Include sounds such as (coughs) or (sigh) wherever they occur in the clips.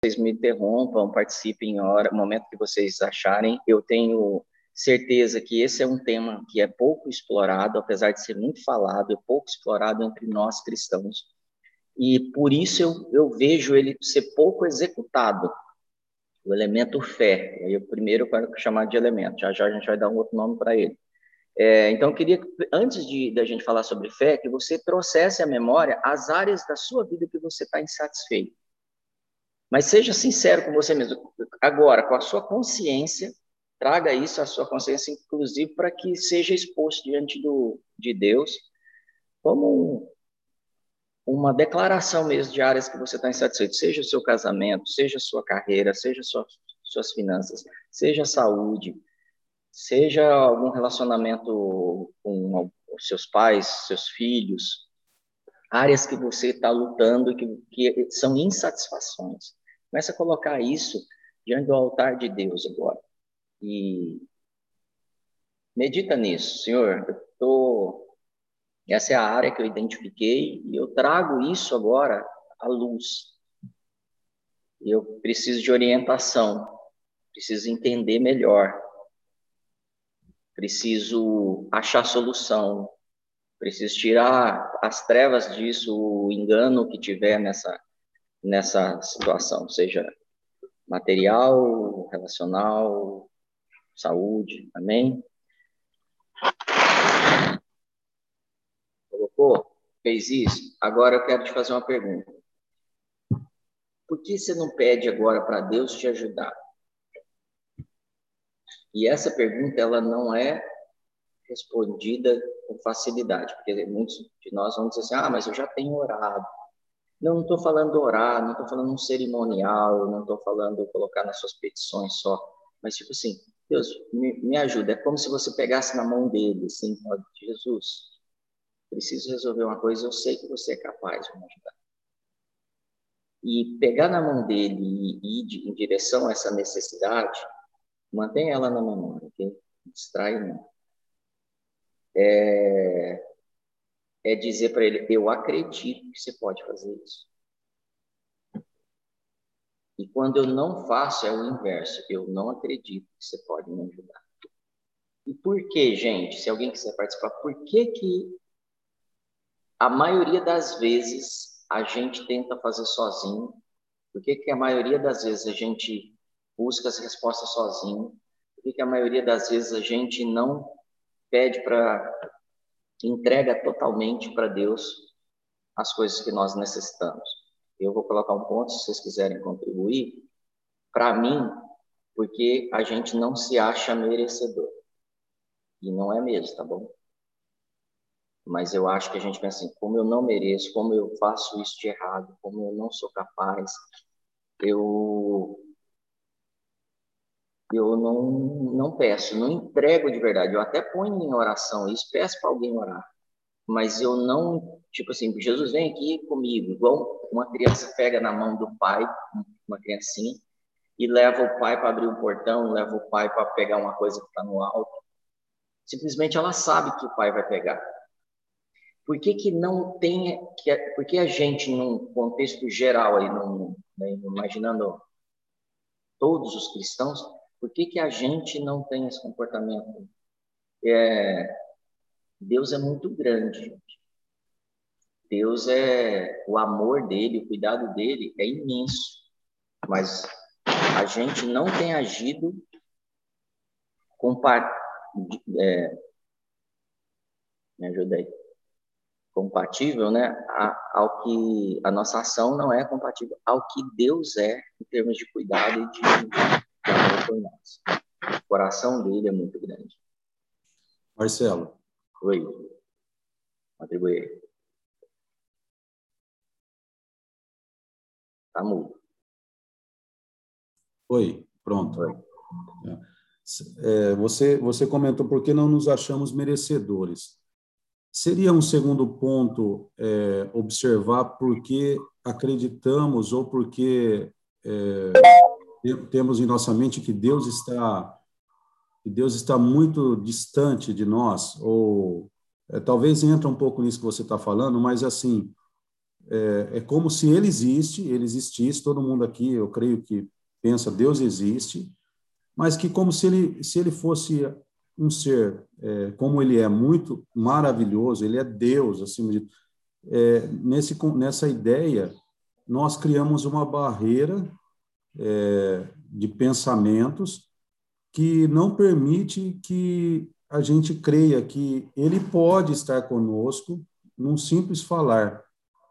vocês me interrompam, participem em hora, momento que vocês acharem. Eu tenho certeza que esse é um tema que é pouco explorado, apesar de ser muito falado, é pouco explorado entre nós cristãos. E por isso eu, eu vejo ele ser pouco executado. O elemento fé. Eu primeiro eu quero chamar de elemento, já já a gente vai dar um outro nome para ele. É, então, eu queria, antes de da gente falar sobre fé, que você trouxesse à memória as áreas da sua vida que você está insatisfeito. Mas seja sincero com você mesmo. Agora, com a sua consciência, traga isso à sua consciência, inclusive, para que seja exposto diante do, de Deus como uma declaração mesmo de áreas que você está insatisfeito, seja o seu casamento, seja a sua carreira, seja sua, suas finanças, seja a saúde, seja algum relacionamento com os seus pais, seus filhos, áreas que você está lutando que, que são insatisfações. Comece a colocar isso diante do altar de Deus agora. E medita nisso, Senhor. Eu tô... Essa é a área que eu identifiquei e eu trago isso agora à luz. Eu preciso de orientação, preciso entender melhor, preciso achar solução, preciso tirar as trevas disso, o engano que tiver nessa nessa situação, seja material, relacional, saúde, amém? Colocou? Fez isso? Agora eu quero te fazer uma pergunta. Por que você não pede agora para Deus te ajudar? E essa pergunta, ela não é respondida com facilidade, porque muitos de nós vão dizer assim, ah, mas eu já tenho orado, não estou falando orar, não estou falando um cerimonial, não estou falando colocar nas suas petições só, mas tipo assim, Deus, me, me ajuda. É como se você pegasse na mão dele, assim, Jesus, preciso resolver uma coisa, eu sei que você é capaz de me ajudar. E pegar na mão dele e ir em direção a essa necessidade, mantém ela na memória, ok? Distrai não. É, é dizer para ele: Eu acredito que você pode fazer isso. E quando eu não faço, é o inverso: Eu não acredito que você pode me ajudar. E por que, gente? Se alguém quiser participar, por que que a maioria das vezes a gente tenta fazer sozinho? Por que que a maioria das vezes a gente busca as respostas sozinho? Por que que a maioria das vezes a gente não pede para entrega totalmente para Deus as coisas que nós necessitamos. Eu vou colocar um ponto, se vocês quiserem contribuir. Para mim, porque a gente não se acha merecedor. E não é mesmo, tá bom? Mas eu acho que a gente pensa assim, como eu não mereço, como eu faço isso de errado, como eu não sou capaz, eu eu não, não peço, não entrego de verdade. Eu até ponho em oração isso, peço para alguém orar. Mas eu não, tipo assim, Jesus vem aqui comigo, igual uma criança pega na mão do pai, uma criancinha, e leva o pai para abrir um portão, leva o pai para pegar uma coisa que está no alto. Simplesmente ela sabe que o pai vai pegar. Por que, que não tem, que, por que a gente, num contexto geral, aí, num, né, imaginando todos os cristãos, por que, que a gente não tem esse comportamento? É, Deus é muito grande. Deus é o amor dele, o cuidado dele é imenso, mas a gente não tem agido compa é, me compatível, né, a, ao que a nossa ação não é compatível ao que Deus é em termos de cuidado e de por nós. O coração dele é muito grande. Marcelo. Oi. Atribuir. Tá mudo. Oi, pronto. Oi. É, você, você comentou por que não nos achamos merecedores. Seria um segundo ponto é, observar por que acreditamos ou por que é, temos em nossa mente que Deus está que Deus está muito distante de nós ou é, talvez entra um pouco nisso que você está falando, mas assim é, é como se ele existe, ele existisse, todo mundo aqui, eu creio que pensa Deus existe, mas que como se ele, se ele fosse um ser, é, como ele é muito maravilhoso, ele é Deus, acima de é, nesse, nessa ideia, nós criamos uma barreira é, de pensamentos que não permite que a gente creia que ele pode estar conosco num simples falar,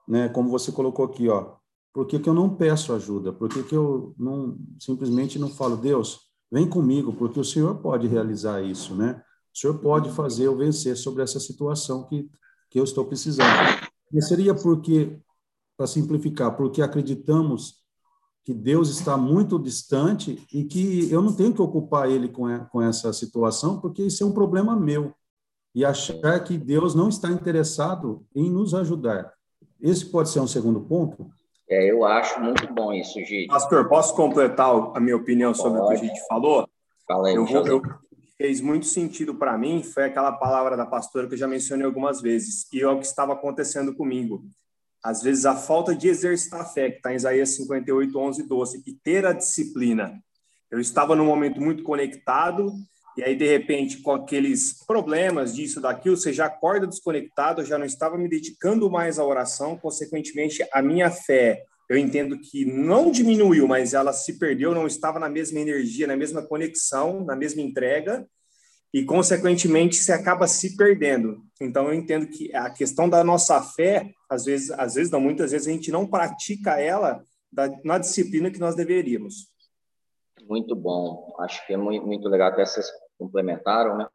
né? Como você colocou aqui, ó. Por que, que eu não peço ajuda? Por que, que eu não simplesmente não falo, Deus, vem comigo, porque o Senhor pode realizar isso, né? O Senhor pode fazer eu vencer sobre essa situação que, que eu estou precisando. E seria porque, para simplificar, porque acreditamos que Deus está muito distante e que eu não tenho que ocupar ele com, essa situação, porque isso é um problema meu. E achar que Deus não está interessado em nos ajudar. Esse pode ser um segundo ponto? É, eu acho muito bom isso, Gide. Pastor, posso completar a minha opinião sobre pode. o que a gente falou? Fala aí, eu vou, eu, fez muito sentido para mim foi aquela palavra da pastora que eu já mencionei algumas vezes, e é o que estava acontecendo comigo. Às vezes, a falta de exercitar a fé, que está em Isaías 58, 11 e 12, e ter a disciplina. Eu estava num momento muito conectado, e aí, de repente, com aqueles problemas disso, daquilo, você já acorda desconectado, eu já não estava me dedicando mais à oração, consequentemente, a minha fé, eu entendo que não diminuiu, mas ela se perdeu, não estava na mesma energia, na mesma conexão, na mesma entrega, e, consequentemente, você acaba se perdendo. Então, eu entendo que a questão da nossa fé, às vezes, às vezes não, muitas vezes a gente não pratica ela na disciplina que nós deveríamos. Muito bom. Acho que é muito, muito legal até vocês complementaram, né?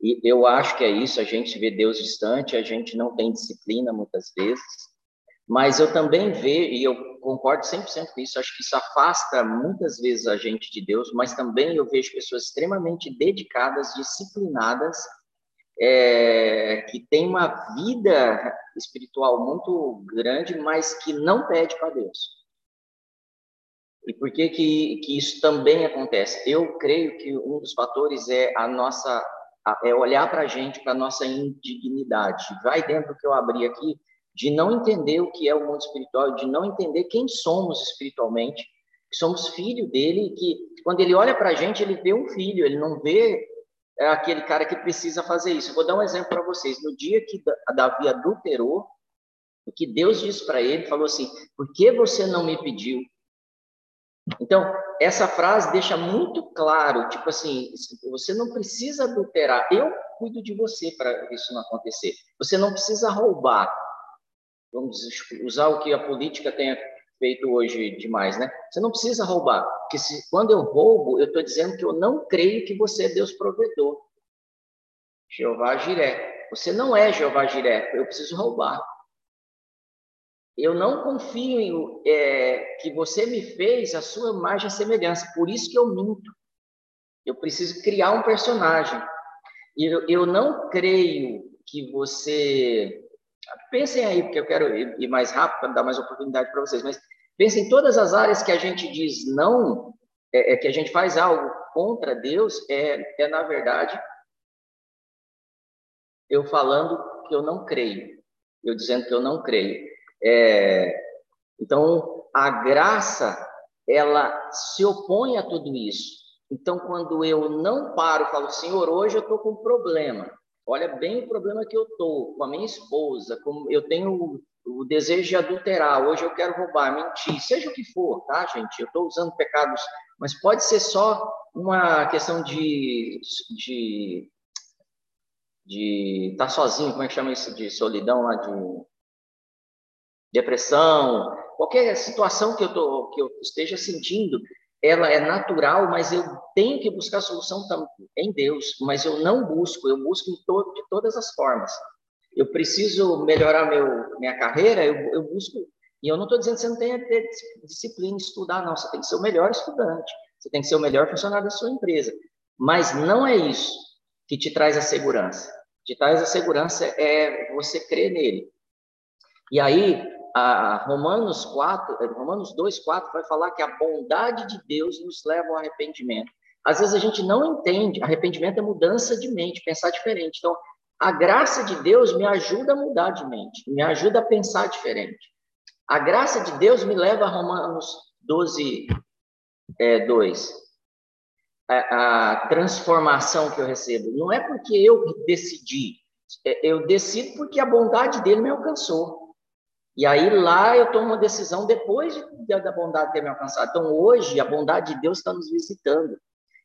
E eu acho que é isso, a gente vê Deus distante, a gente não tem disciplina muitas vezes, mas eu também vejo, e eu concordo 100% com isso, acho que isso afasta muitas vezes a gente de Deus, mas também eu vejo pessoas extremamente dedicadas, disciplinadas, é, que têm uma vida espiritual muito grande, mas que não pede para Deus. E por que, que, que isso também acontece? Eu creio que um dos fatores é a nossa é olhar para a gente, para a nossa indignidade. Vai dentro que eu abri aqui, de não entender o que é o mundo espiritual, de não entender quem somos espiritualmente, que somos filho dele, que quando ele olha para a gente, ele vê um filho, ele não vê é, aquele cara que precisa fazer isso. Vou dar um exemplo para vocês. No dia que Davi adulterou, o que Deus disse para ele, falou assim: Por que você não me pediu? Então, essa frase deixa muito claro, tipo assim, você não precisa adulterar, eu cuido de você para isso não acontecer. Você não precisa roubar. Vamos usar o que a política tem feito hoje demais, né? Você não precisa roubar, porque se, quando eu roubo, eu estou dizendo que eu não creio que você é Deus provedor. Jeová Jiré. Você não é Jeová Jiré, eu preciso roubar. Eu não confio é, que você me fez a sua imagem e semelhança, por isso que eu minto. Eu preciso criar um personagem. Eu, eu não creio que você. Pensem aí, porque eu quero ir mais rápido para dar mais oportunidade para vocês, mas pensem em todas as áreas que a gente diz não, é, é, que a gente faz algo contra Deus, é, é na verdade eu falando que eu não creio, eu dizendo que eu não creio. É, então, a graça, ela se opõe a tudo isso. Então, quando eu não paro, falo, Senhor, hoje eu estou com um problema. Olha bem o problema que eu estou com a minha esposa, como eu tenho o, o desejo de adulterar, hoje eu quero roubar, mentir, seja o que for, tá, gente? Eu estou usando pecados, mas pode ser só uma questão de de de estar tá sozinho, como é que chama isso de solidão lá de depressão, qualquer situação que eu, tô, que eu esteja sentindo, ela é natural, mas eu tenho que buscar solução em Deus, mas eu não busco, eu busco todo, de todas as formas. Eu preciso melhorar meu, minha carreira, eu, eu busco, e eu não estou dizendo que você não tenha que ter disciplina, estudar, não, você tem que ser o melhor estudante, você tem que ser o melhor funcionário da sua empresa, mas não é isso que te traz a segurança. Te traz a segurança é você crer nele. E aí, a Romanos 4, eh, Romanos 2, 4 vai falar que a bondade de Deus nos leva ao arrependimento. Às vezes a gente não entende, arrependimento é mudança de mente, pensar diferente. Então, a graça de Deus me ajuda a mudar de mente, me ajuda a pensar diferente. A graça de Deus me leva a Romanos 12, é, 2. A, a transformação que eu recebo. Não é porque eu decidi, é, eu decido porque a bondade dele me alcançou. E aí lá eu tomo uma decisão depois de, da bondade ter me alcançado. Então hoje a bondade de Deus está nos visitando.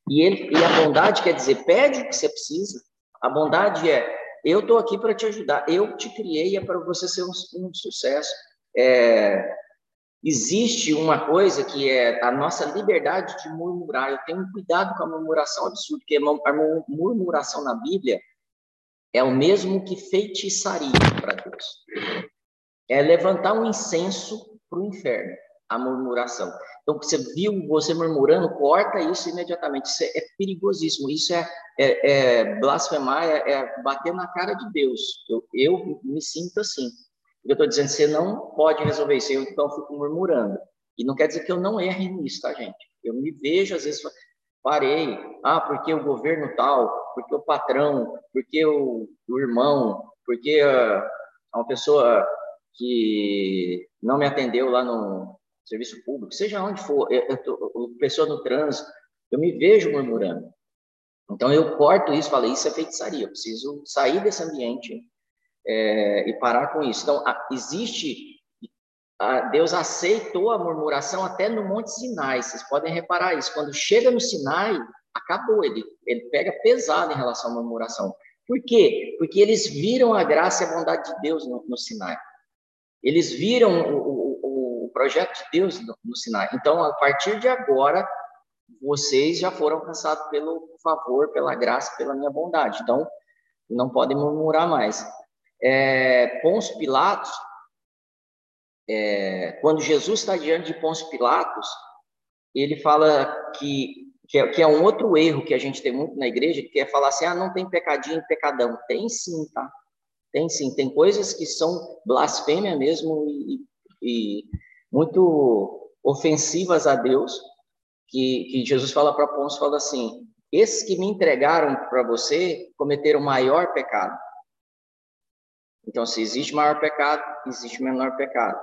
E, ele, e a bondade quer dizer, pede o que você precisa. A bondade é, eu estou aqui para te ajudar, eu te criei, é para você ser um, um sucesso. É, existe uma coisa que é a nossa liberdade de murmurar. Eu tenho cuidado com a murmuração absurda, porque a murmuração na Bíblia é o mesmo que feitiçaria para Deus. É levantar um incenso para o inferno, a murmuração. Então, você viu você murmurando, corta isso imediatamente. Isso é, perigosíssimo. Isso é, é, é blasfemar, é, é, bater na cara de Deus. Eu, eu me sinto assim. Eu estou dizendo, você não pode resolver isso. Eu, então, fico murmurando. E não quer dizer que eu não erre nisso, tá, gente? Eu me vejo, às vezes, parei. Ah, porque o governo tal, porque o patrão, porque o, o irmão, porque uh, uma pessoa que não me atendeu lá no, serviço público, seja onde for, eu, eu tô, pessoa no trânsito, eu me vejo murmurando. Então eu corto isso, falei, isso é feitiçaria, eu preciso sair desse ambiente é, e parar com isso. Então a, existe, a, Deus aceitou a murmuração até no Monte Sinai, vocês podem reparar isso. Quando chega no Sinai, acabou, ele, ele pega pesado em relação à murmuração. Por quê? Porque eles viram a graça e a bondade de Deus no, no Sinai. Eles viram o, projeto de Deus no, no Sinai. Então, a partir de agora, vocês já foram alcançados pelo favor, pela graça, pela minha bondade. Então, não podem murmurar mais. É, Pôncio Pilatos, é, quando Jesus está diante de Pôncio Pilatos, ele fala que, que é, que, é, um outro erro que a gente tem muito na igreja, que é falar assim, ah, não tem pecadinho pecadão. Tem sim, tá? Tem sim. Tem coisas que são blasfêmia mesmo e, e muito ofensivas a Deus, que, que Jesus fala para Pôncio, fala assim, esses que me entregaram para você cometeram maior pecado. Então, se existe maior pecado, existe menor pecado.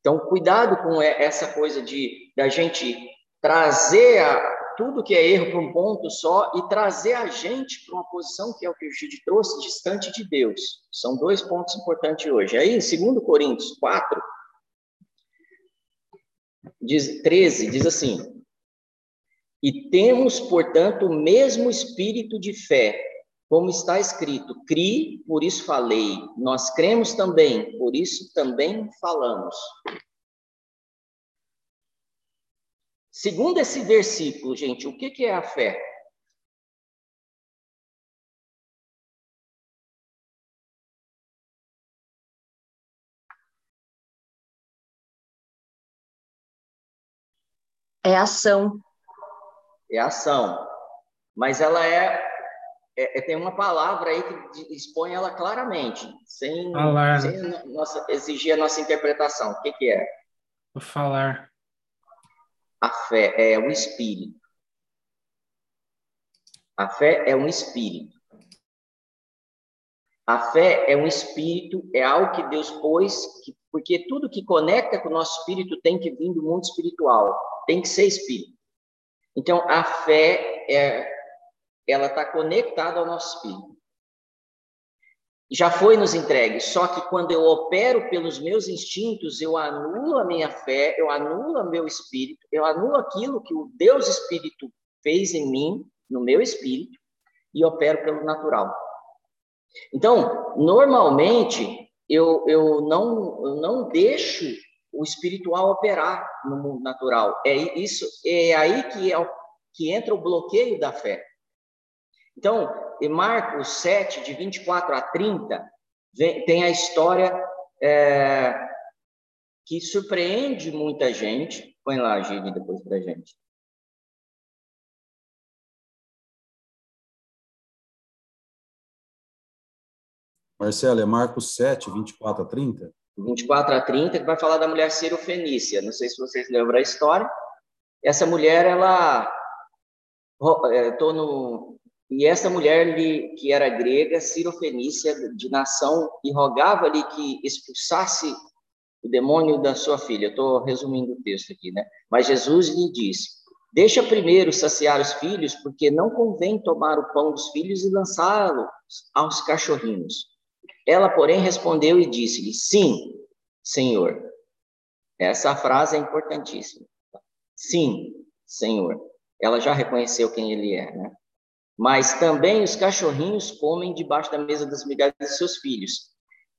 Então, cuidado com essa coisa de da gente trazer a, tudo que é erro para um ponto só e trazer a gente para uma posição que é o que o Gide trouxe, distante de Deus. São dois pontos importantes hoje. Aí, em 2 Coríntios 4, diz, 13 diz assim: E temos, portanto, o mesmo espírito de fé, como está escrito: Cri, por isso falei. Nós cremos também, por isso também falamos. Segundo esse versículo, gente, o que, que é a fé? É ação. É ação. Mas ela é, é, é tem uma palavra aí que expõe ela claramente, sem, sem nossa, exigir a nossa interpretação. O que, que é? O falar. A fé é um espírito. A fé é um espírito. A fé é um espírito, é algo que Deus pôs, que, porque tudo que conecta com o nosso espírito tem que vir do mundo espiritual tem que ser espírito. Então, a fé, é, ela está conectada ao nosso espírito. Já foi nos entregue, só que quando eu opero pelos meus instintos, eu anulo a minha fé, eu anulo meu espírito, eu anulo aquilo que o Deus Espírito fez em mim, no meu espírito, e opero pelo natural. Então, normalmente, eu, eu, não, eu não deixo o espiritual operar no mundo natural. É isso, é aí que, é, que entra o bloqueio da fé. Então, em Marcos 7, de 24 a 30, vem, tem a história é, que surpreende muita gente. Põe lá, Gigi, depois para gente. Marcelo, é Marcos 7, 24 a 30? 24 a 30, que vai falar da mulher Fenícia. Não sei se vocês lembram a história. Essa mulher, ela. É, tô no, e essa mulher que era grega, Fenícia, de nação, e rogava-lhe que expulsasse o demônio da sua filha. Estou resumindo o texto aqui, né? Mas Jesus lhe disse: Deixa primeiro saciar os filhos, porque não convém tomar o pão dos filhos e lançá-los aos cachorrinhos. Ela, porém, respondeu e disse-lhe: Sim, Senhor. Essa frase é importantíssima. Sim, Senhor. Ela já reconheceu quem ele é, né? Mas também os cachorrinhos comem debaixo da mesa das migalhas de seus filhos.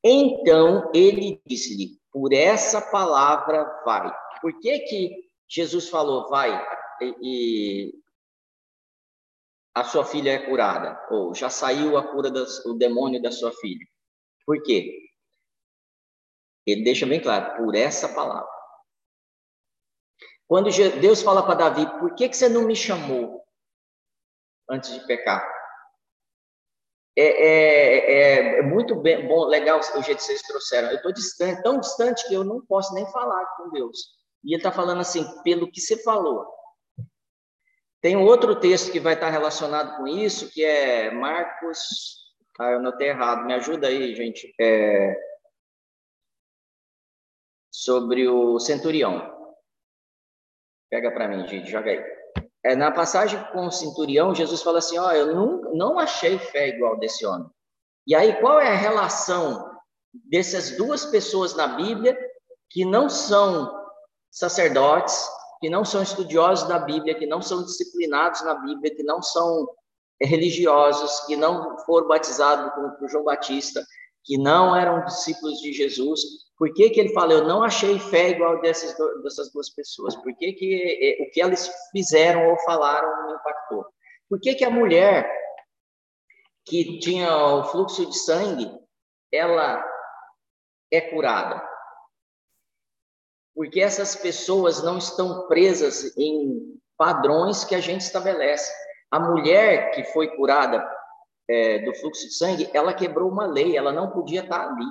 Então ele disse-lhe: Por essa palavra vai. Por que que Jesus falou vai e, a sua filha é curada? Ou já saiu a cura do demônio da sua filha? Por quê? Ele deixa bem claro, por essa palavra. Quando Deus fala para Davi, por que, que você não me chamou antes de pecar? É, é, é, é muito bem, bom, legal o jeito que vocês trouxeram. Eu estou distante, tão distante que eu não posso nem falar com Deus. E ele está falando assim, pelo que você falou. Tem um outro texto que vai estar relacionado com isso, que é Marcos ah, eu notei errado. Me ajuda aí, gente. É... Sobre o centurião. Pega para mim, gente, joga aí. É, na passagem com o centurião, Jesus fala assim: Ó, oh, eu não, não achei fé igual desse homem. E aí, qual é a relação dessas duas pessoas na Bíblia que não são sacerdotes, que não são estudiosos da Bíblia, que não são disciplinados na Bíblia, que não são religiosos que não foram batizados como João Batista, que não eram discípulos de Jesus. Por que, que ele fala, eu não achei fé igual dessas, dessas duas pessoas? Por que, que o que elas fizeram ou falaram me impactou? Por que, que a mulher que tinha o fluxo de sangue, ela é curada? Porque essas pessoas não estão presas em padrões que a gente estabelece. A mulher que foi curada é, do fluxo de sangue, ela quebrou uma lei, ela não podia estar ali.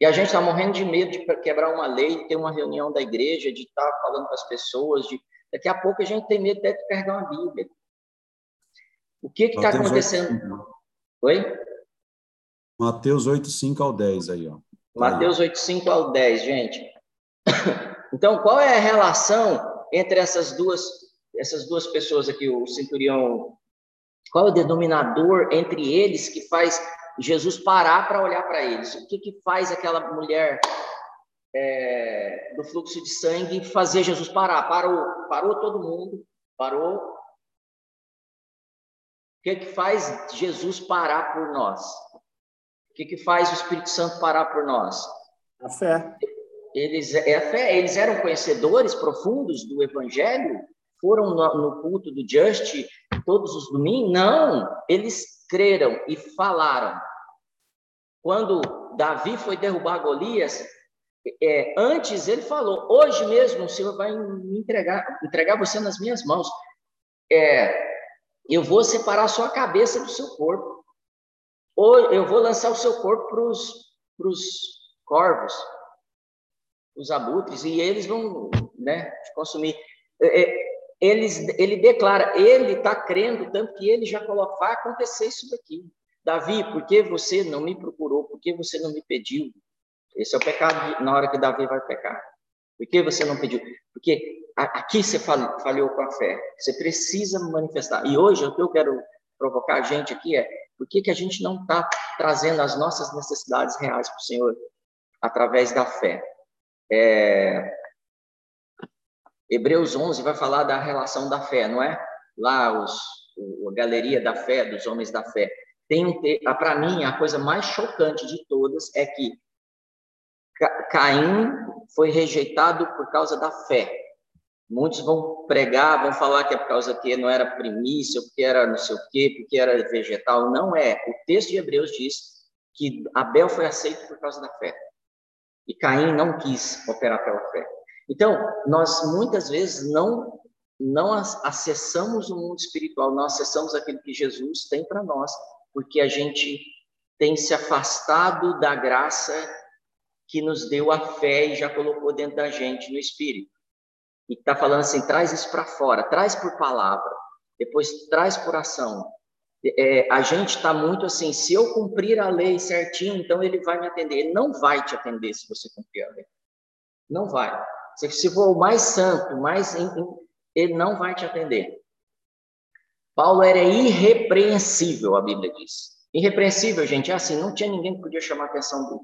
E a gente está morrendo de medo de quebrar uma lei, ter uma reunião da igreja, de estar tá falando com as pessoas, de daqui a pouco a gente tem medo até de carregar uma Bíblia. O que está acontecendo? 8, Oi? Mateus 8, 5 ao 10 aí, ó. Mateus 8, 5 ao 10, gente. (coughs) Então, qual é a relação entre essas duas essas duas pessoas aqui, o centurião, qual é o denominador entre eles que faz Jesus parar para olhar para eles? O que, que faz aquela mulher é, do fluxo de sangue fazer Jesus parar? Parou, parou todo mundo, parou. O que, que faz Jesus parar por nós? O que, que faz o Espírito Santo parar por nós? A fé. Eles, é a fé. Eles eram conhecedores profundos do Evangelho, foram no, no culto do Just todos os domingos? Não, eles creram e falaram. Quando Davi foi derrubar Golias, é, antes ele falou: hoje mesmo o Senhor vai me entregar, entregar você nas minhas mãos. É, eu vou separar a sua cabeça do seu corpo. Ou eu vou lançar o seu corpo para os corvos, os abutres, e eles vão né, consumir. É, é eles, ele declara, ele está crendo, tanto que ele já colocou, vai acontecer isso daqui. Davi, por que você não me procurou? Por que você não me pediu? Esse é o pecado na hora que Davi vai pecar. Por que você não pediu? Porque aqui você falhou com a fé. Você precisa manifestar. E hoje o que eu quero provocar a gente aqui é por que, que a gente não está trazendo as nossas necessidades reais para o Senhor através da fé? É, Hebreus 11 vai falar da relação da fé, não é? Lá os, a galeria da fé, dos homens da fé. Tem um para mim a coisa mais chocante de todas é que Caim foi rejeitado por causa da fé. Muitos vão pregar, vão falar que é por causa que não era primícia, porque era não sei o quê, porque era vegetal. Não é. O texto de Hebreus diz que Abel foi aceito por causa da fé. E Caim não quis operar pela fé. Então, nós muitas vezes não não acessamos o mundo espiritual, não acessamos aquilo que Jesus tem para nós, porque a gente tem se afastado da graça que nos deu a fé e já colocou dentro da gente no espírito. E está falando assim, traz isso para fora, traz por palavra, depois traz por ação. É, a gente está muito assim, se eu cumprir a lei certinho, então ele vai me atender. Ele não vai te atender se você cumprir a lei. Não vai. Se for o mais santo, mais ele não vai te atender. Paulo era irrepreensível, a Bíblia diz. Irrepreensível, gente, é assim, não tinha ninguém que podia chamar a atenção dele.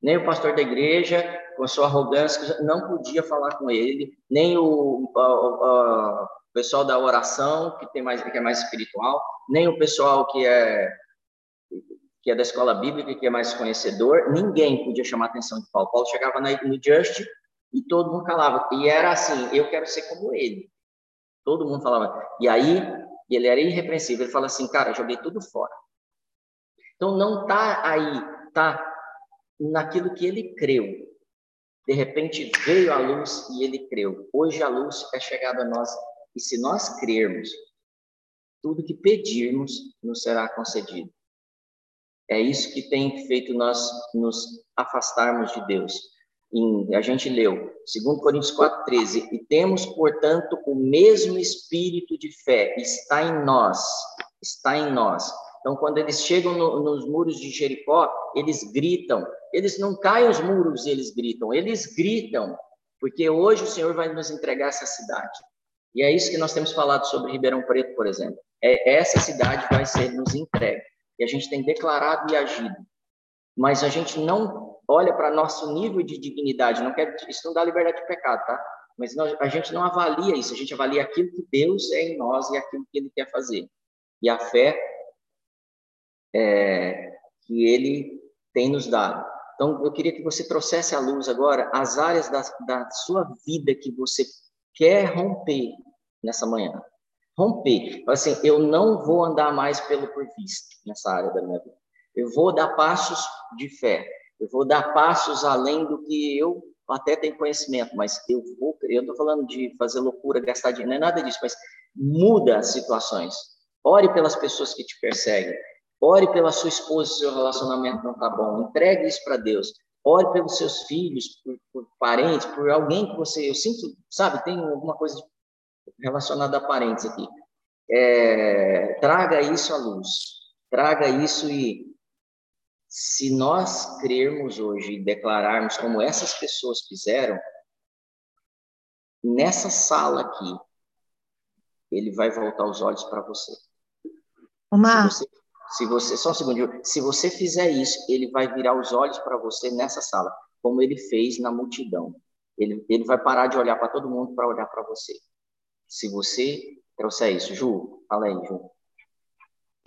Nem o pastor da igreja, com a sua arrogância, não podia falar com ele, nem o, pessoal da oração, que, tem mais, que é mais espiritual, nem o pessoal que é que é da escola bíblica, que é mais conhecedor, ninguém podia chamar a atenção de Paulo. Paulo chegava no Just e todo mundo calava. E era assim, eu quero ser como ele. Todo mundo falava. E aí, ele era irrepreensível. Ele fala assim, cara, joguei tudo fora. Então, não está aí, está naquilo que ele creu. De repente, veio a luz e ele creu. Hoje, a luz é chegada a nós. E se nós crermos, tudo que pedirmos nos será concedido. É isso que tem feito nós nos afastarmos de Deus em, a gente leu, 2 Coríntios 4,13, e temos, portanto, o mesmo espírito de fé, está em nós, está em nós. Então, quando eles chegam no, nos muros de Jericó, eles gritam, eles não caem os muros eles gritam, eles gritam, porque hoje o Senhor vai nos entregar essa cidade. E é isso que nós temos falado sobre Ribeirão Preto, por exemplo. É, essa cidade vai ser nos entregue. E a gente tem declarado e agido. Mas a gente não olha para nosso nível de dignidade, não quer, isso não dá liberdade de pecado, tá? Mas nós, a gente não avalia isso, a gente avalia aquilo que Deus é em nós e aquilo que Ele quer fazer. E a fé é, que Ele tem nos dado. Então, eu queria que você trouxesse à luz agora as áreas da, da sua vida que você quer romper nessa manhã. Romper. Assim, eu não vou andar mais pelo por nessa área da minha vida. Eu vou dar passos de fé. Eu vou dar passos além do que eu até tenho conhecimento, mas eu vou, eu estou falando de fazer loucura, gastar dinheiro, não é nada disso, mas muda as situações. Ore pelas pessoas que te perseguem. Ore pela sua esposa se seu relacionamento não está bom. Entregue isso para Deus. Ore pelos seus filhos, por, por, parentes, por alguém que você. Eu sinto, sabe, tem alguma coisa relacionada a parentes aqui. É, traga isso à luz. Traga isso e se nós crermos hoje e declararmos como essas pessoas fizeram, nessa sala aqui, ele vai voltar os olhos para você. Omar. Se você, se você, só um segundo, se você fizer isso, ele vai virar os olhos para você nessa sala, como ele fez na multidão. Ele, ele vai parar de olhar para todo mundo para olhar para você. Se você trouxer isso, Ju, fala aí, Ju.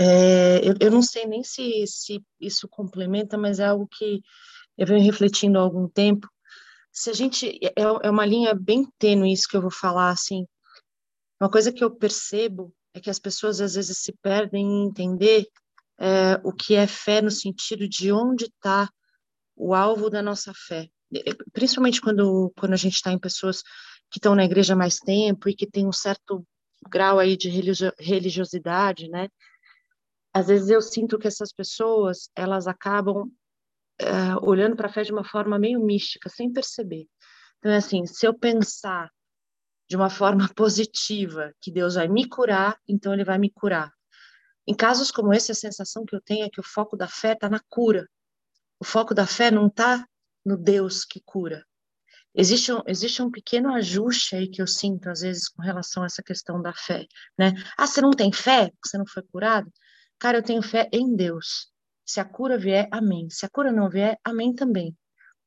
É, eu, eu, não sei nem se, se isso complementa, mas é algo que eu venho refletindo há algum tempo. Se a gente. É, é uma linha bem tênue isso que eu vou falar, assim. Uma coisa que eu percebo é que as pessoas às vezes se perdem em entender é, o que é fé no sentido de onde está o alvo da nossa fé. Principalmente quando, quando a gente está em pessoas que estão na igreja mais tempo e que tem um certo grau aí de religiosidade, né? Às vezes eu sinto que essas pessoas elas acabam uh, olhando para a fé de uma forma meio mística, sem perceber. Então, é assim, se eu pensar de uma forma (laughs) positiva que Deus vai me curar, então Ele vai me curar. Em casos como esse, a sensação que eu tenho é que o foco da fé está na cura. O foco da fé não está no Deus que cura. Existe um, existe um pequeno ajuste aí que eu sinto, às vezes, com relação a essa questão da fé, né? Ah, você não tem fé? Você não foi curado? Cara, eu tenho fé em Deus. Se a cura vier, amém. Se a cura não vier, amém também.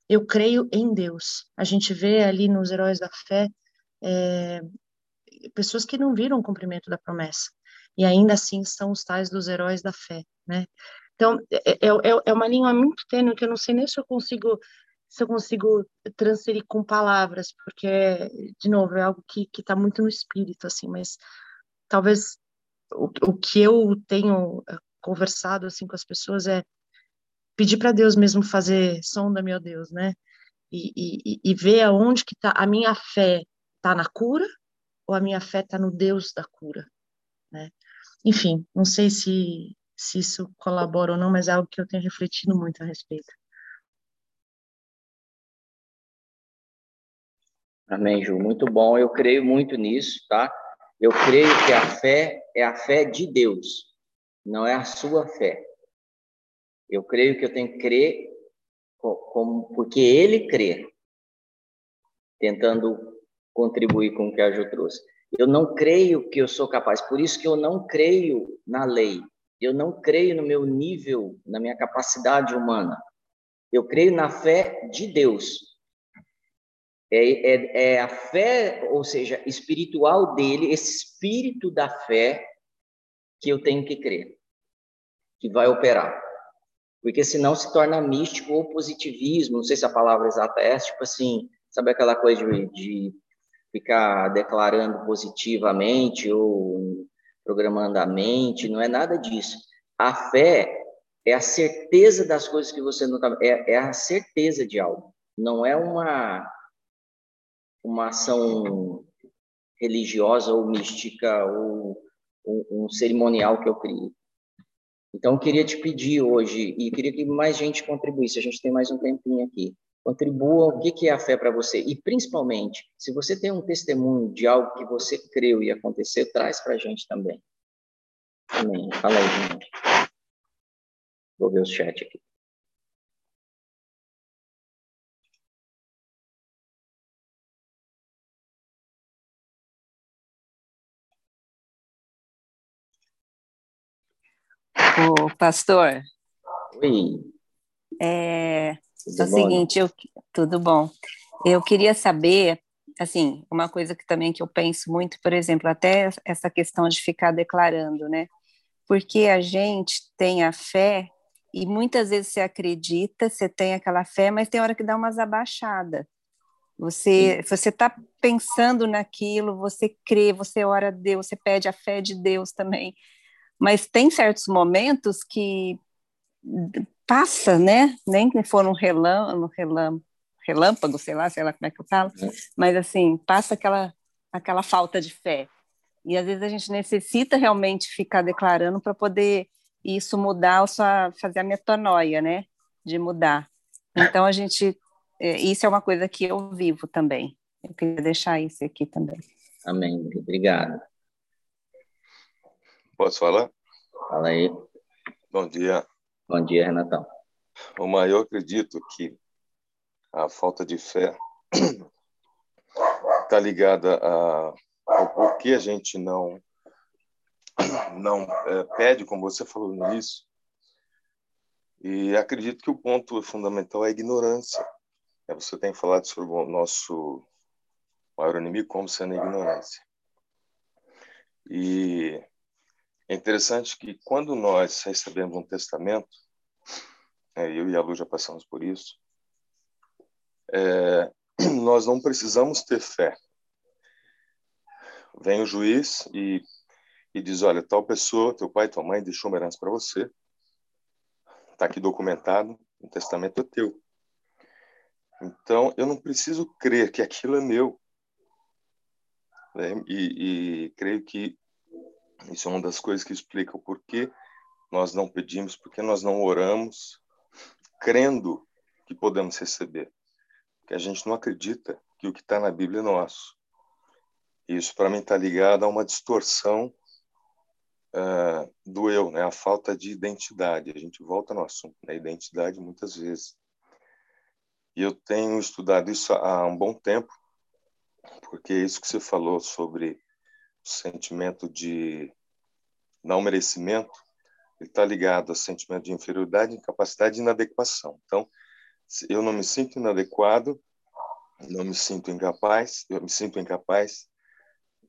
Eu creio em Deus. A gente vê ali nos heróis da fé é, pessoas que não viram o cumprimento da promessa. E ainda assim são os tais dos heróis da fé, né? Então, é, é, é, é uma linha muito tênue que eu não sei nem se eu consigo se eu consigo transferir com palavras, porque, de novo, é algo que está muito no espírito, assim, mas talvez o, o que eu tenho eh, conversado assim com as pessoas é pedir para Deus mesmo fazer sonda, meu Deus, né? E, e, e ver aonde que tá a minha fé tá na cura ou a minha fé tá no Deus da cura, né? Enfim, não sei se se isso colabora ou não, mas é algo que eu tenho refletido muito a respeito. Amém, Ju. Muito bom. Eu creio muito nisso, tá? Eu creio que a fé é a fé de Deus, não é a sua fé. Eu creio que eu tenho que crer como, porque Ele crê. tentando contribuir com o que a Ju trouxe. Eu não creio que eu sou capaz, por isso que eu não creio na lei. Eu não creio no meu nível, na minha capacidade humana. Eu creio na fé de Deus. É, é, é, a fé, ou seja, espiritual dele, esse espírito da fé que eu tenho que crer, que vai operar. Porque senão se torna místico ou positivismo, não sei se a palavra exata é essa, tipo assim, sabe aquela coisa de, de ficar declarando positivamente ou programando a mente, não é nada disso. A fé é a certeza das coisas que você nunca. É, é a certeza de algo. Não é uma, uma ação religiosa ou mística ou um, cerimonial que eu criei. Então, eu queria te pedir hoje, e queria que mais gente contribuísse, a gente tem mais um tempinho aqui, Contribua o que é a fé para você. E, principalmente, se você tem um testemunho de algo que você creu e acontecer, traz para a gente também. Amém. Fala aí, gente. Vou ver o chat aqui. Pastor. Oi. É, tudo é o bom, seguinte, eu, tudo bom. Eu queria saber, assim, uma coisa que também que eu penso muito, por exemplo, até essa questão de ficar declarando, né? Porque a gente tem a fé e muitas vezes você acredita, você tem aquela fé, mas tem hora que dá umas abaixadas. Você você está pensando naquilo, você crê, você ora a Deus, você pede a fé de Deus também. Mas tem certos momentos que passa, né? Nem que for um relâmpago, relâmpago, sei lá, sei lá como é que eu falo, é. mas assim, passa aquela, aquela falta de fé. E às vezes a gente necessita realmente ficar declarando para poder isso mudar, ou só fazer a metanoia, né? De mudar. Então a gente, é, isso é uma coisa que eu vivo também. Eu queria deixar isso aqui também. Amém. Obrigado. Posso falar? Fala aí. Bom dia. Bom dia, Renatão. O maior acredito que a falta de fé está (clears throat) ligada a, ao porquê a gente não não é, pede, como você falou no início. E acredito que o ponto fundamental é a ignorância. É, você tem falado sobre o nosso maior inimigo como sendo a ignorância. E é interessante que quando nós recebemos um testamento, é, eu e a Lu já passamos por isso, é, (clears throat) nós não precisamos ter fé. Vem o juiz e, e diz: olha, tal pessoa, teu pai, tua mãe deixou uma herança para você, está aqui documentado, o testamento é teu. Então, eu não preciso crer que aquilo é meu. Né? E, e creio que isso é uma das coisas que explica o porquê nós não pedimos, porque nós não oramos, crendo que podemos receber. Porque a gente não acredita que o que está na Bíblia é nosso. Isso, para mim, está ligado a uma distorção uh, do eu, né? a falta de identidade. A gente volta no assunto, né? identidade, muitas vezes. E eu tenho estudado isso há um bom tempo, porque é isso que você falou sobre sentimento de não merecimento, está ligado ao sentimento de inferioridade, incapacidade e inadequação. Então, eu não me sinto inadequado, não me sinto incapaz, eu me sinto incapaz,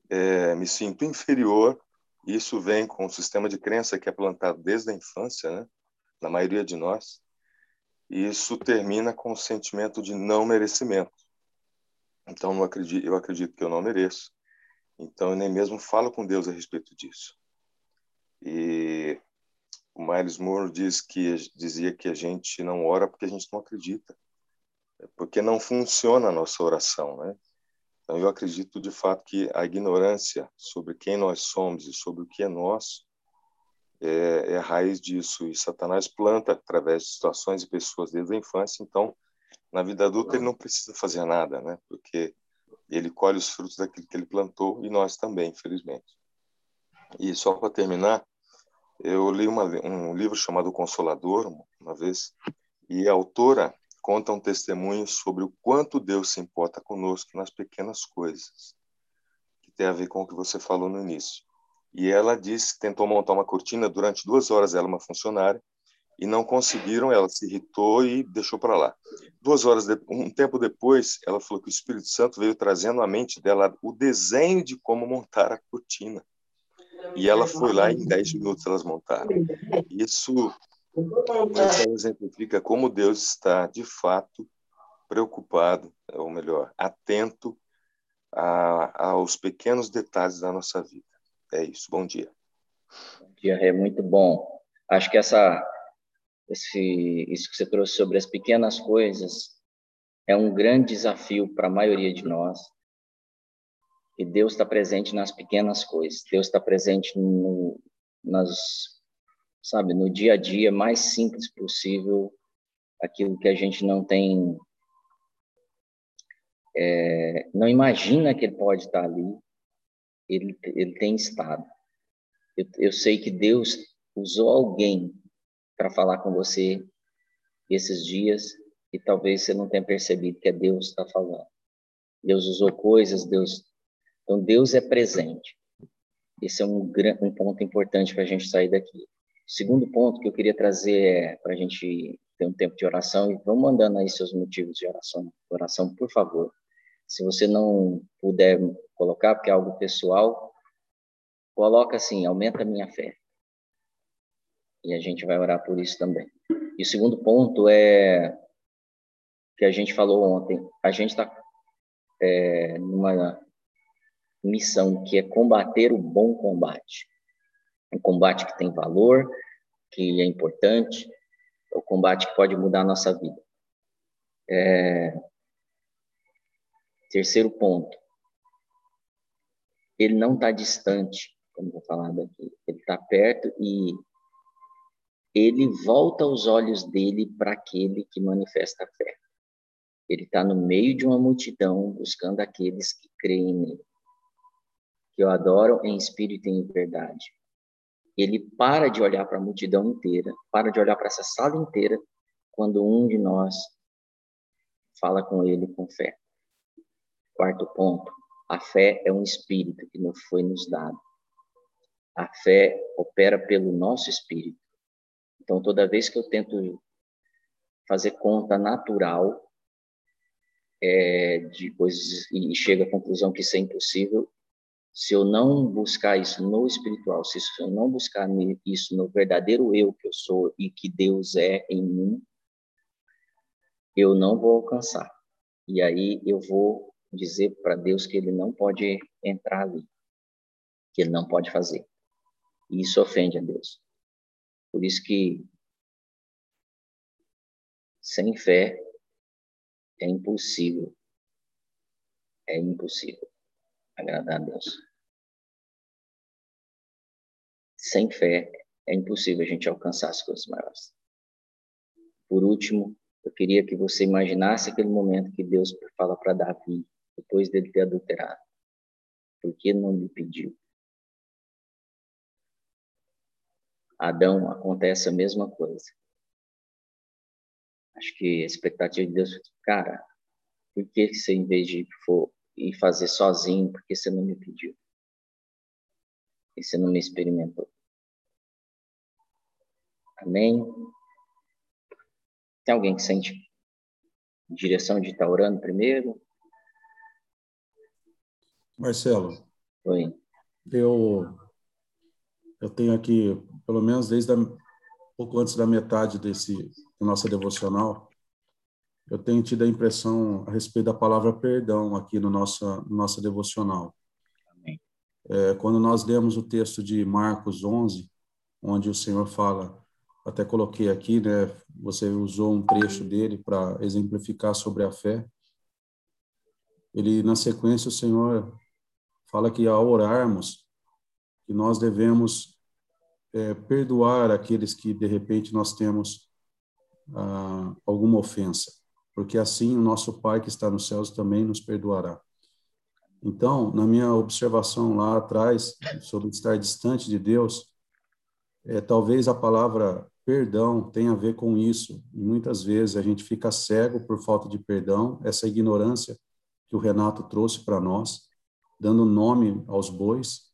é, me sinto inferior. Isso vem com o sistema de crença que é plantado desde a infância, né? na maioria de nós. E isso termina com o sentimento de não merecimento. Então, acredito, eu acredito que eu não mereço. Então, eu nem mesmo falo com Deus a respeito disso. E o Miles Moore diz que, dizia que a gente não ora porque a gente não acredita, é porque não funciona a nossa oração, né? Então, eu acredito de fato que a ignorância sobre quem nós somos e sobre o que é nosso é, é a raiz disso. E Satanás planta através de situações e pessoas desde a infância. Então, na vida adulta, ele não precisa fazer nada, né? Porque ele colhe os frutos daquilo que ele plantou e nós também, infelizmente. E só para terminar, eu li uma, um livro chamado Consolador uma vez e a autora conta um testemunho sobre o quanto Deus se importa conosco nas pequenas coisas, que tem a ver com o que você falou no início. E ela disse que tentou montar uma cortina durante duas horas, ela uma funcionária, e não conseguiram, ela se irritou e deixou para lá. Duas horas, de, um tempo depois, ela falou que o Espírito Santo veio trazendo à mente dela o desenho de como montar a cortina. E ela foi lá em 10 minutos elas montaram. Isso, isso exemplifica como Deus está, de fato, preocupado, ou melhor, atento a, aos pequenos detalhes da nossa vida. É isso. Bom dia. Bom dia, é muito bom. Acho que essa esse, isso que você trouxe sobre as pequenas coisas é um grande desafio para a maioria de nós. E Deus está presente nas pequenas coisas. Deus está presente no, nas, sabe, no dia a dia mais simples possível, aquilo que a gente não tem, é, não imagina que ele pode estar ali. Ele, ele tem estado. Eu, eu sei que Deus usou alguém para falar com você esses dias e talvez você não tenha percebido que é Deus está falando. Deus usou coisas, Deus. Então Deus é presente. Esse é um, um ponto importante para a gente sair daqui. O segundo ponto que eu queria trazer é para a gente ter um tempo de oração e vão mandando aí seus motivos de oração, oração, por favor. Se você não puder colocar, porque é algo pessoal, coloca assim, aumenta a minha fé e a gente vai orar por isso também. E o segundo ponto é que a gente falou ontem, a gente está é, numa missão que é combater o bom combate. Um combate que tem valor, que é importante, é o combate que pode mudar a nossa vida. É... Terceiro ponto, ele não está distante, como vou falar daqui, ele está perto e ele volta os olhos dele para aquele que manifesta a fé. Ele está no meio de uma multidão buscando aqueles que creem nele, que o adoram em espírito e em verdade. Ele para de olhar para a multidão inteira, para de olhar para essa sala inteira, quando um de nós fala com ele com fé. Quarto ponto: a fé é um espírito que nos foi nos dado. A fé opera pelo nosso espírito então, toda vez que eu tento fazer conta natural é, de coisas e chego à conclusão que isso é impossível, se eu não buscar isso no espiritual, se eu não buscar isso no verdadeiro eu que eu sou e que Deus é em mim, eu não vou alcançar. E aí eu vou dizer para Deus que ele não pode entrar ali, que ele não pode fazer. E isso ofende a Deus. Por isso que sem fé é impossível, é impossível agradar a Deus. Sem fé é impossível a gente alcançar as coisas maiores. Por último, eu queria que você imaginasse aquele momento que Deus fala para Davi, depois dele ter adulterado. Por que não me pediu? Adão acontece a mesma coisa. Acho que a expectativa de Deus, cara, por que você, em vez de for ir fazer sozinho, por que você não me pediu? E você não me experimentou? Amém? Tem alguém que sente direção de estar orando primeiro? Marcelo. Oi. Eu, eu tenho aqui pelo menos desde a, pouco antes da metade desse nossa devocional, eu tenho tido a impressão a respeito da palavra perdão aqui no nossa nossa devocional. É, quando nós lemos o texto de Marcos 11, onde o Senhor fala, até coloquei aqui, né? Você usou um trecho dele para exemplificar sobre a fé. Ele na sequência o Senhor fala que ao orarmos que nós devemos é, perdoar aqueles que de repente nós temos ah, alguma ofensa, porque assim o nosso Pai que está nos céus também nos perdoará. Então, na minha observação lá atrás sobre estar distante de Deus, é, talvez a palavra perdão tem a ver com isso. E muitas vezes a gente fica cego por falta de perdão, essa ignorância que o Renato trouxe para nós, dando nome aos bois,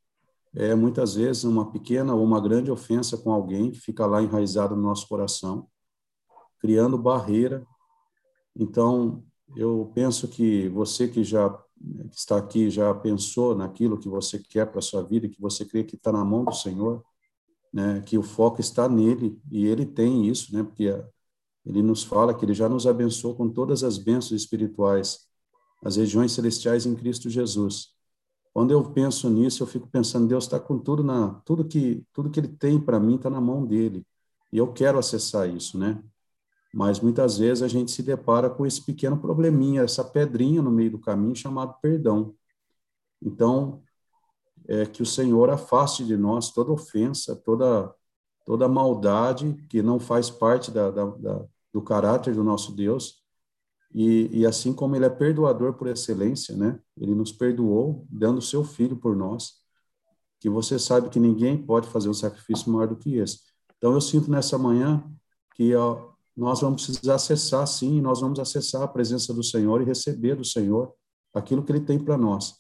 é muitas vezes uma pequena ou uma grande ofensa com alguém que fica lá enraizado no nosso coração, criando barreira. Então, eu penso que você que já está aqui já pensou naquilo que você quer para a sua vida, que você crê que está na mão do Senhor, né, que o foco está nele, e ele tem isso, né, porque ele nos fala que ele já nos abençoou com todas as bênçãos espirituais, as regiões celestiais em Cristo Jesus. Quando eu penso nisso, eu fico pensando, Deus está com tudo na tudo que tudo que ele tem para mim está na mão dele. E eu quero acessar isso, né? Mas muitas vezes a gente se depara com esse pequeno probleminha, essa pedrinha no meio do caminho chamado perdão. Então, é que o Senhor afaste de nós toda ofensa, toda toda maldade que não faz parte da, da, da, do caráter do nosso Deus. E, e assim como Ele é perdoador por excelência, né? Ele nos perdoou dando o Seu Filho por nós. Que você sabe que ninguém pode fazer um sacrifício maior do que esse. Então eu sinto nessa manhã que ó, nós vamos precisar acessar, sim, nós vamos acessar a presença do Senhor e receber do Senhor aquilo que Ele tem para nós.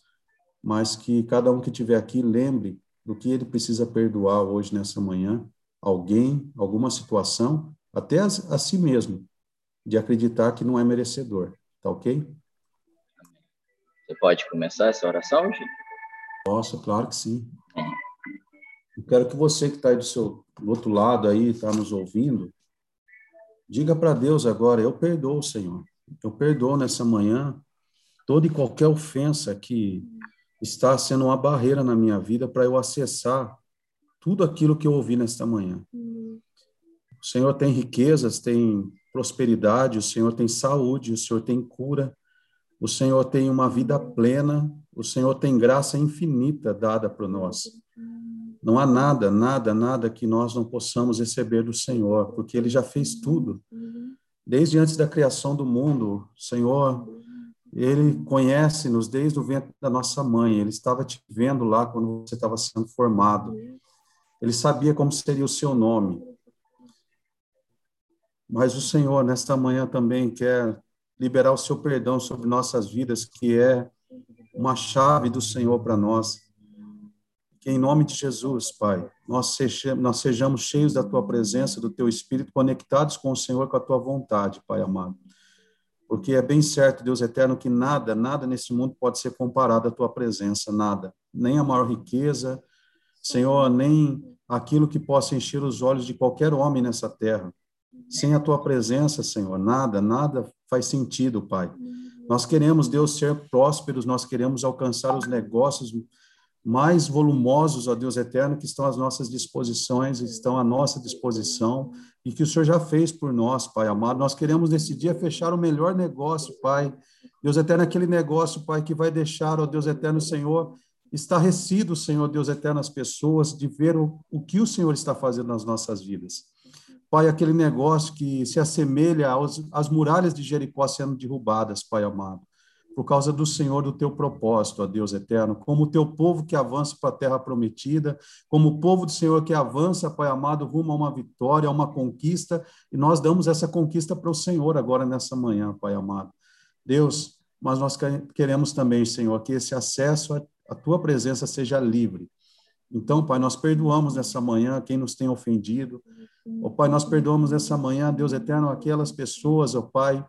Mas que cada um que estiver aqui lembre do que ele precisa perdoar hoje, nessa manhã, alguém, alguma situação, até a, a si mesmo, de acreditar que não é merecedor. Tá ok? Você pode começar essa oração, Gil? Posso, claro que sim. Eu quero que você que está aí do seu do outro lado aí, está nos ouvindo, Diga para Deus agora: eu perdoo, Senhor. Eu perdoo nessa manhã toda e qualquer ofensa que está sendo uma barreira na minha vida para eu acessar tudo aquilo que eu ouvi nesta manhã. O Senhor tem riquezas, tem prosperidade, o Senhor tem saúde, o Senhor tem cura, o Senhor tem uma vida plena, o Senhor tem graça infinita dada para nós. Não há nada, nada, nada que nós não possamos receber do Senhor, porque Ele já fez tudo. Desde antes da criação do mundo, Senhor, Ele conhece-nos desde o ventre da nossa mãe. Ele estava te vendo lá quando você estava sendo formado. Ele sabia como seria o seu nome. Mas o Senhor, nesta manhã, também quer liberar o seu perdão sobre nossas vidas, que é uma chave do Senhor para nós que em nome de Jesus, Pai, nós sejamos, cheios da Tua presença, do Teu Espírito, conectados com o Senhor, com a Tua vontade, Pai amado. Porque é bem certo, Deus eterno, que nada, nada nesse mundo pode ser comparado à Tua presença, nada. Nem a maior riqueza, Senhor, nem aquilo que possa encher os olhos de qualquer homem nessa terra. Sem a Tua presença, Senhor, nada, nada faz sentido, Pai. Nós queremos, Deus, ser prósperos, nós queremos alcançar os negócios mais volumosos, ó Deus eterno, que estão às nossas disposições, estão à nossa disposição e que o Senhor já fez por nós, Pai amado. Nós queremos nesse dia fechar o melhor negócio, Pai. Deus eterno, aquele negócio, Pai, que vai deixar, ó Deus eterno, Senhor, estarrecido, Senhor Deus eterno, as pessoas de ver o, o que o Senhor está fazendo nas nossas vidas. Pai, aquele negócio que se assemelha aos, às muralhas de Jericó sendo derrubadas, Pai amado por causa do Senhor, do teu propósito, ó Deus eterno, como o teu povo que avança para a terra prometida, como o povo do Senhor que avança, Pai amado, rumo a uma vitória, a uma conquista, e nós damos essa conquista para o Senhor agora nessa manhã, Pai amado. Deus, mas nós queremos também, Senhor, que esse acesso à tua presença seja livre. Então, Pai, nós perdoamos nessa manhã quem nos tem ofendido. Ó Pai, nós perdoamos nessa manhã, Deus eterno, aquelas pessoas, ó Pai,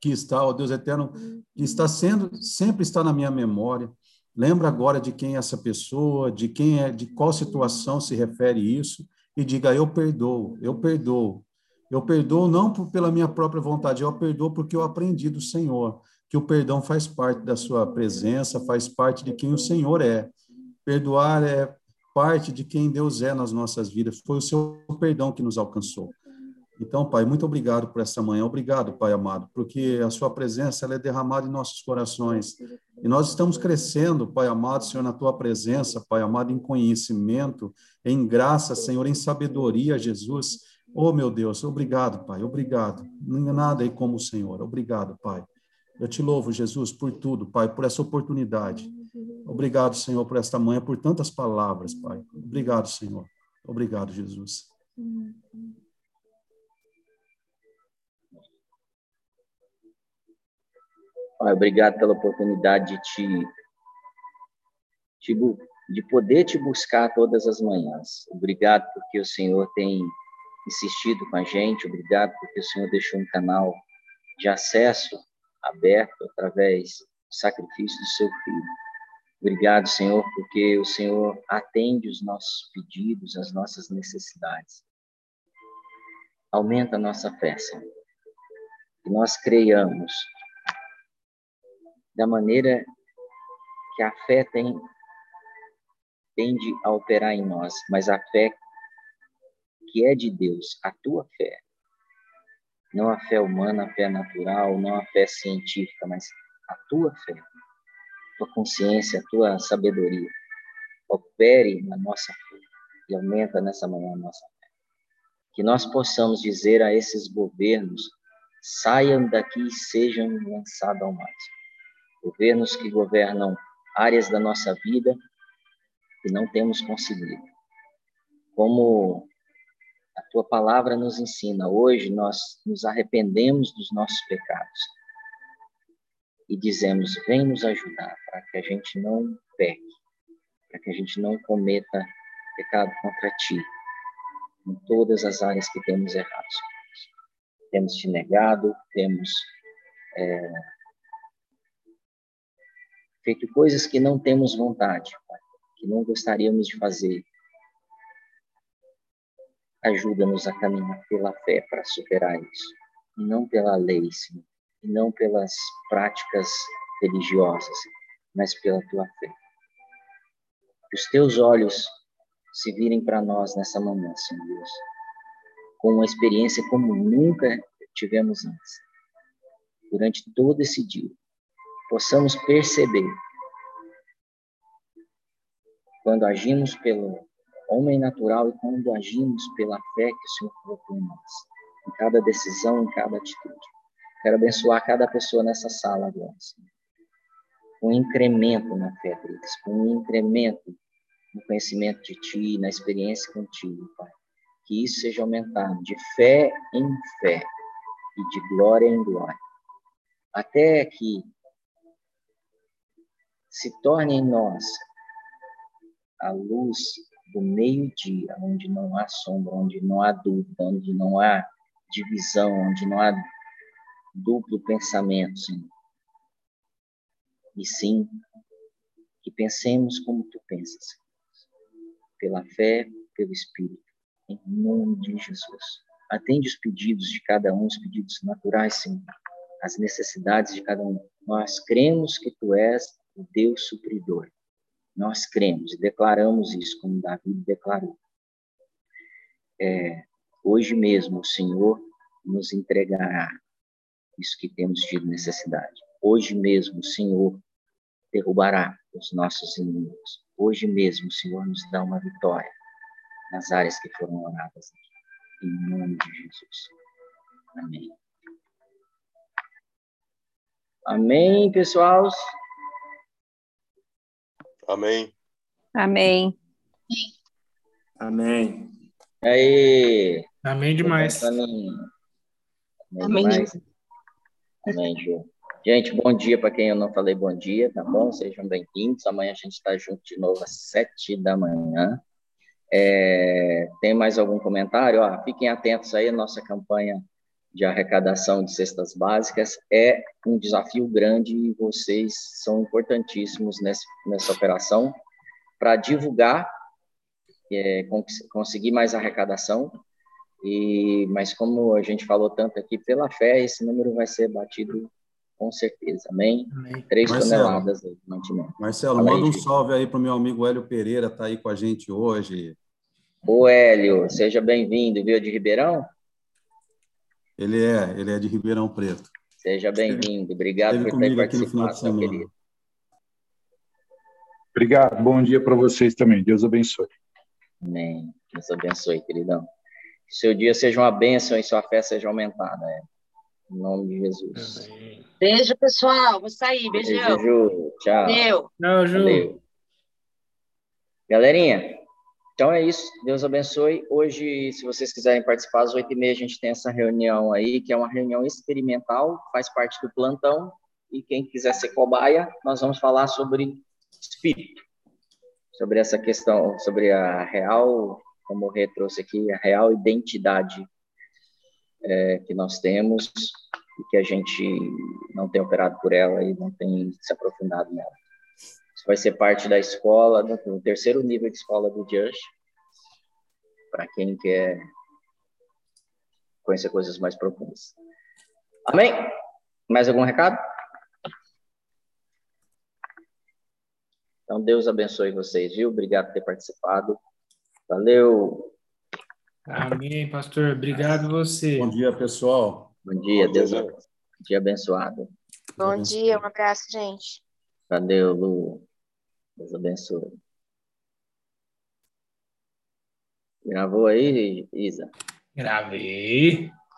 que está, ó Deus eterno, que está sendo, sempre está na minha memória. Lembra agora de quem é essa pessoa, de quem é, de qual situação se refere isso, e diga: Eu perdoo, eu perdoo. Eu perdoo não por, pela minha própria vontade, eu perdoo porque eu aprendi do Senhor, que o perdão faz parte da sua presença, faz parte de quem o Senhor é. Perdoar é parte de quem Deus é nas nossas vidas. Foi o seu perdão que nos alcançou. Então, Pai, muito obrigado por essa manhã. Obrigado, Pai amado, porque a Sua presença ela é derramada em nossos corações. E nós estamos crescendo, Pai amado, Senhor, na Tua presença, Pai amado, em conhecimento, em graça, Senhor, em sabedoria, Jesus. Oh, meu Deus, obrigado, Pai, obrigado. Não há nada aí como o Senhor. Obrigado, Pai. Eu te louvo, Jesus, por tudo, Pai, por essa oportunidade. Obrigado, Senhor, por esta manhã, por tantas palavras, Pai. Obrigado, Senhor. Obrigado, Jesus. Pai, obrigado pela oportunidade de te, te, de poder te buscar todas as manhãs. Obrigado porque o Senhor tem insistido com a gente. Obrigado porque o Senhor deixou um canal de acesso aberto através do sacrifício do seu filho. Obrigado, Senhor, porque o Senhor atende os nossos pedidos, as nossas necessidades. Aumenta a nossa fé, Senhor. Que nós creiamos da maneira que a fé tem tende a operar em nós, mas a fé que é de Deus, a tua fé, não a fé humana, a fé natural, não a fé científica, mas a tua fé, tua consciência, a tua sabedoria, opere na nossa fé e aumenta nessa manhã a nossa fé. Que nós possamos dizer a esses governos, saiam daqui e sejam lançados ao mar. Governos que governam áreas da nossa vida que não temos conseguido. Como a tua palavra nos ensina, hoje nós nos arrependemos dos nossos pecados e dizemos: vem nos ajudar para que a gente não peque, para que a gente não cometa pecado contra ti em todas as áreas que temos errado. Temos te negado, temos é, feito coisas que não temos vontade, que não gostaríamos de fazer. Ajuda-nos a caminhar pela fé para superar isso, e não pela lei, Senhor, não pelas práticas religiosas, mas pela tua fé. Que os teus olhos se virem para nós nessa manhã, Senhor Deus, com uma experiência como nunca tivemos antes. Durante todo esse dia, possamos perceber quando agimos pelo homem natural e quando agimos pela fé que o Senhor colocou em nós, em cada decisão, em cada atitude. Quero abençoar cada pessoa nessa sala agora, Senhor. Um incremento na fé com um incremento no conhecimento de Ti, na experiência contigo, Pai. Que isso seja aumentado de fé em fé e de glória em glória. Até que se torne em nós a luz do meio-dia, onde não há sombra, onde não há dúvida, onde não há divisão, onde não há duplo pensamento, Senhor. E sim, que pensemos como tu pensas, pela fé, pelo Espírito, em nome de Jesus. Atende os pedidos de cada um, os pedidos naturais, Senhor, as necessidades de cada um. Nós cremos que tu és o Deus supridor nós cremos e declaramos isso, como Davi declarou. É, hoje mesmo o Senhor nos entregará isso que temos de necessidade. Hoje mesmo o Senhor derrubará os nossos inimigos. Hoje mesmo o Senhor nos dá uma vitória nas áreas que foram oradas aqui. Em nome de Jesus. Amém. Amém, pessoal. Amém. Amém. Amém. Aí. Amém demais. Amém. Amém demais. Amém, Ju. Gente, bom dia para quem eu não falei bom dia, tá bom? Sejam bem-vindos. Amanhã a gente está junto de novo às sete da manhã. É, tem mais algum comentário? Ó, fiquem atentos aí, nossa campanha de arrecadação de cestas básicas é um desafio grande e vocês são importantíssimos nessa, nessa operação para divulgar, é, conseguir mais arrecadação. E, mas como a gente falou tanto aqui, pela fé, esse número vai ser batido com certeza. Amém? Amém. Três Marcelo, toneladas de mantimento. Marcelo, Amém, manda um salve aí para o meu amigo Hélio Pereira, tá aí com a gente hoje. Ô, Hélio, seja bem-vindo, viu, de Ribeirão? Ele é, ele é de Ribeirão Preto. Seja bem-vindo. Obrigado por ter participado, meu querido. Obrigado. Bom dia para vocês também. Deus abençoe. Amém. Deus abençoe, queridão. Que seu dia seja uma bênção e sua fé seja aumentada. É. Em nome de Jesus. Amém. Beijo, pessoal. Vou sair. Beijão. Beijo, Tchau. Valeu. Tchau, Ju. Valeu. Galerinha, então é isso, Deus abençoe. Hoje, se vocês quiserem participar, às oito e meia a gente tem essa reunião aí, que é uma reunião experimental, faz parte do plantão, e quem quiser ser cobaia, nós vamos falar sobre espírito, sobre essa questão, sobre a real, como o Rê trouxe aqui, a real identidade é, que nós temos e que a gente não tem operado por ela e não tem se aprofundado nela. Isso vai ser parte da escola, do terceiro nível de escola do Just, para quem quer conhecer coisas mais profundas. Amém? Mais algum recado? Então, Deus abençoe vocês, viu? Obrigado por ter participado. Valeu! Amém, pastor. Obrigado você. Bom dia, pessoal. Bom dia, Deus, Deus dia abençoado. Bom dia, um abraço, gente. Valeu, Lu. Deus abençoe. Gravou aí, Isa? Gravei.